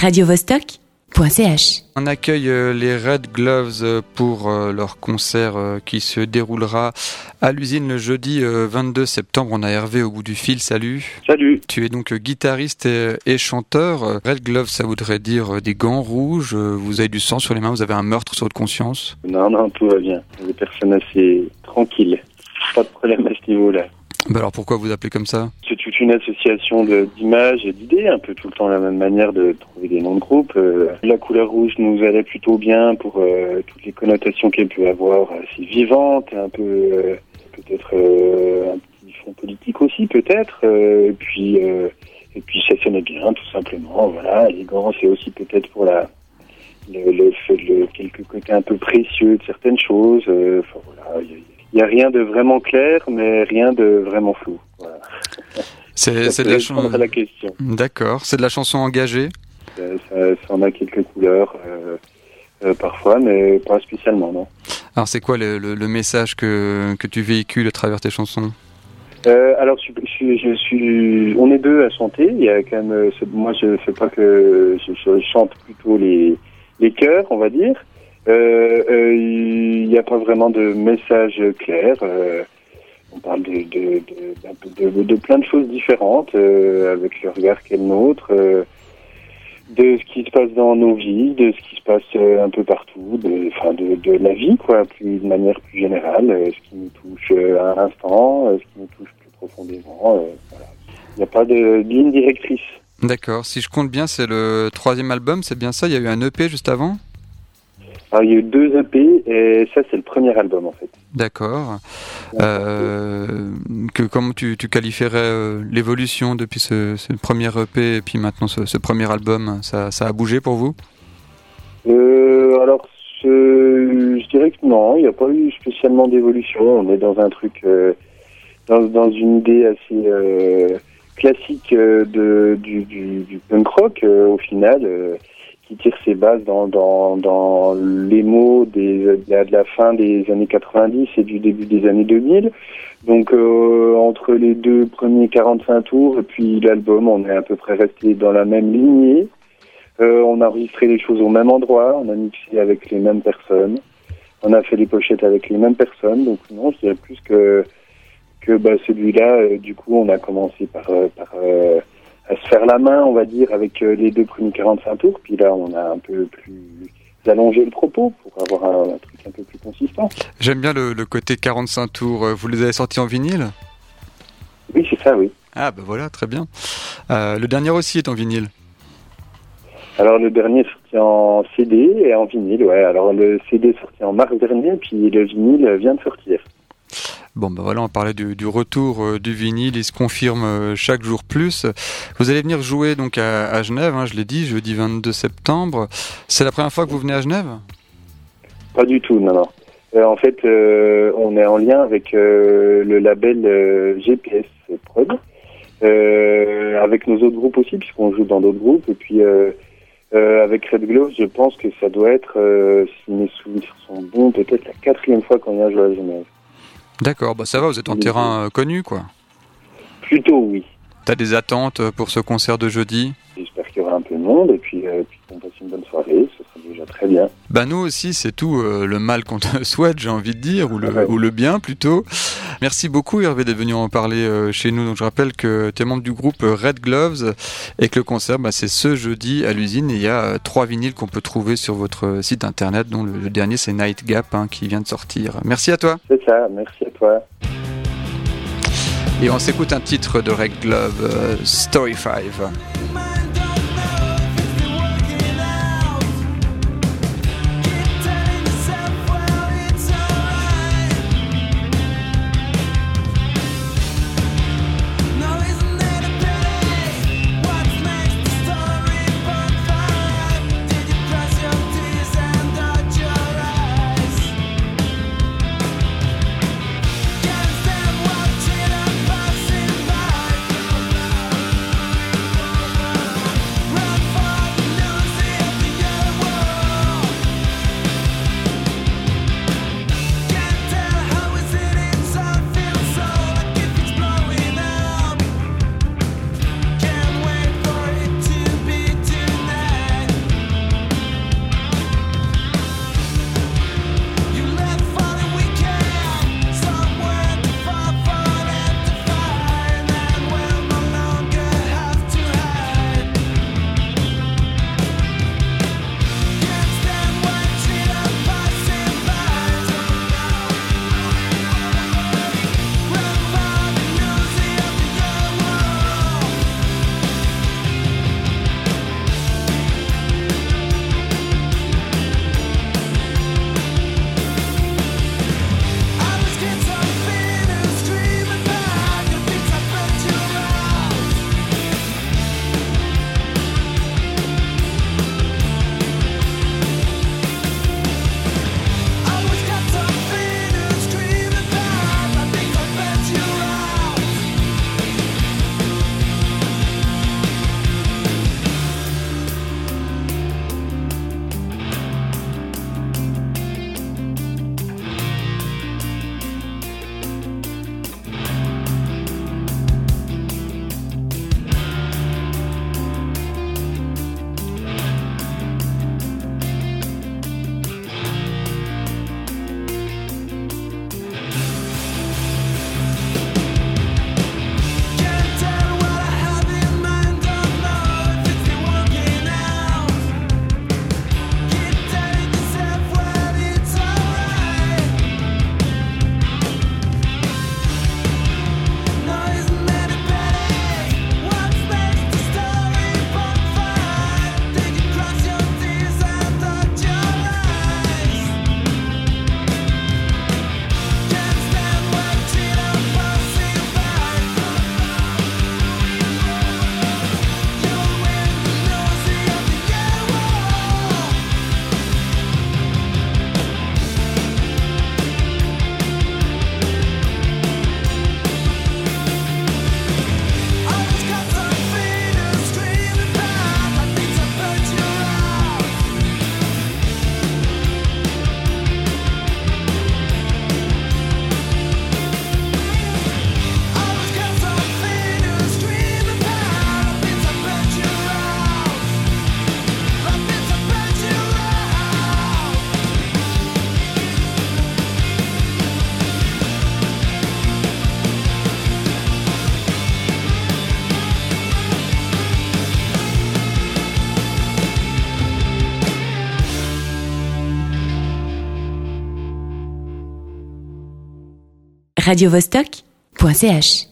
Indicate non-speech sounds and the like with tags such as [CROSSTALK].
radiovostok.ch. On accueille euh, les Red Gloves euh, pour euh, leur concert qui se déroulera à l'usine le jeudi 22 septembre. On a Hervé au bout du fil. Salut. Salut. Tu es donc guitariste et, chanteur. Red Gloves, ça voudrait dire des gants rouges. Vous avez du sang sur les mains. Vous avez un meurtre sur votre conscience. Non, non, tout va bien. Des personnes assez tranquilles. Pas de problème à ce niveau-là. Bah alors pourquoi vous appelez comme ça C'est toute une association d'images et d'idées, un peu tout le temps la même manière de trouver des noms de groupes. Euh, la couleur rouge nous allait plutôt bien pour euh, toutes les connotations qu'elle peut avoir, assez vivante, un peu euh, peut-être un petit fond politique aussi peut-être. et puis et puis ça sonnait bien tout simplement. Voilà, élégant, c'est aussi peut-être pour la le, le, le, quelques côtés un peu précieux de certaines choses. Enfin voilà, il n'y a rien de vraiment clair, mais rien de vraiment flou. Voilà. C'est de la chanson. D'accord. C'est de la chanson engagée? Ça, ça, en a quelques couleurs euh, euh, parfois, mais pas spécialement, non. Alors, c'est quoi le, le, le, message que, que tu véhicules à travers tes chansons? Euh, alors, je, je, je, suis, on est deux à chanter. Il y a quand même, euh, moi, je fais pas que, je, chante plutôt les, les chœurs, on va dire. Euh, euh, il n'y a pas vraiment de message clair. Euh, on parle de, plein de choses différentes, avec le regard qu'est le nôtre, de ce qui se passe dans nos vies, de ce qui se passe un peu partout, de, la vie, plus, de manière plus générale, ce qui nous touche à l'instant, ce qui nous touche plus profondément. Il n'y a pas de ligne directrice. D'accord. Si je compte bien, c'est le troisième album, c'est bien ça? Il y a eu un EP juste avant? Alors, il y a eu deux EP et ça, c'est le premier album en fait. D'accord. Euh, que comment tu, tu qualifierais euh, l'évolution depuis ce, ce, premier EP et puis maintenant ce, ce premier album? Ça, ça, a bougé pour vous? Euh, Alors, je dirais que non, il n'y a pas eu spécialement d'évolution. On est dans un truc, euh, dans, dans, une idée assez euh, classique de, du, du, du, punk rock au final qui tire ses bases dans, dans, dans les mots des, de, la, fin des années 90 et du début des années 2000. Donc euh, entre les deux premiers 45 tours et puis l'album, on est à peu près resté dans la même lignée. Euh, on a enregistré les choses au même endroit, on a mixé avec les mêmes personnes, on a fait les pochettes avec les mêmes personnes. Donc non, je dirais plus que que bah, celui-là, euh, du coup, on a commencé par, euh, par euh, à se faire la main, on va dire, avec euh, les deux premiers 45 tours. Puis là, on a un peu plus allongé le propos pour avoir un, truc un peu plus consistant. J'aime bien le, côté 45 tours. Euh, vous les avez sortis en vinyle? Oui, c'est ça, oui. Ah, ben voilà, très bien. Euh, le dernier aussi est en vinyle alors le dernier est sorti en CD et en vinyle, ouais. Alors le CD est sorti en mars dernier, puis le vinyle vient de sortir. Bon, ben voilà, on parlait du, du retour euh, du vinyle, il se confirme euh, chaque jour plus. Vous allez venir jouer donc à, Genève, hein, je l'ai dit, jeudi 22 septembre. C'est la première fois que vous venez à Genève? Pas du tout, non, non. Euh, en fait, on est en lien avec le label GPS Prod, avec nos autres groupes aussi, puisqu'on joue dans d'autres groupes. Et puis, avec Red Glove, je pense que ça doit être, si mes souvenirs sont bons, peut-être la quatrième fois qu'on vient jouer à Genève. D'accord, bah ça va, vous êtes en terrain euh, connu, quoi. Plutôt, oui. T'as des attentes euh, pour ce concert de jeudi? J'espère qu'il y aura un peu de monde et puis, euh, puis qu'on passe une bonne soirée, ce sera déjà très bien. Bah nous aussi, c'est tout euh, le mal qu'on te [LAUGHS] souhaite, j'ai envie de dire, ou le, ouais. ou le bien plutôt. Merci beaucoup Hervé d'être venu en parler euh, chez nous. Donc je rappelle que tu es membre du groupe Red Gloves et que le concert, bah, c'est ce jeudi à l'usine et il y a euh, trois vinyles qu'on peut trouver sur votre site internet, dont le, le dernier c'est Night Gap hein, qui vient de sortir. Merci à toi. C'est ça, merci à Et on s'écoute un titre de Red Glove, euh, Story 5. radiovostok.ch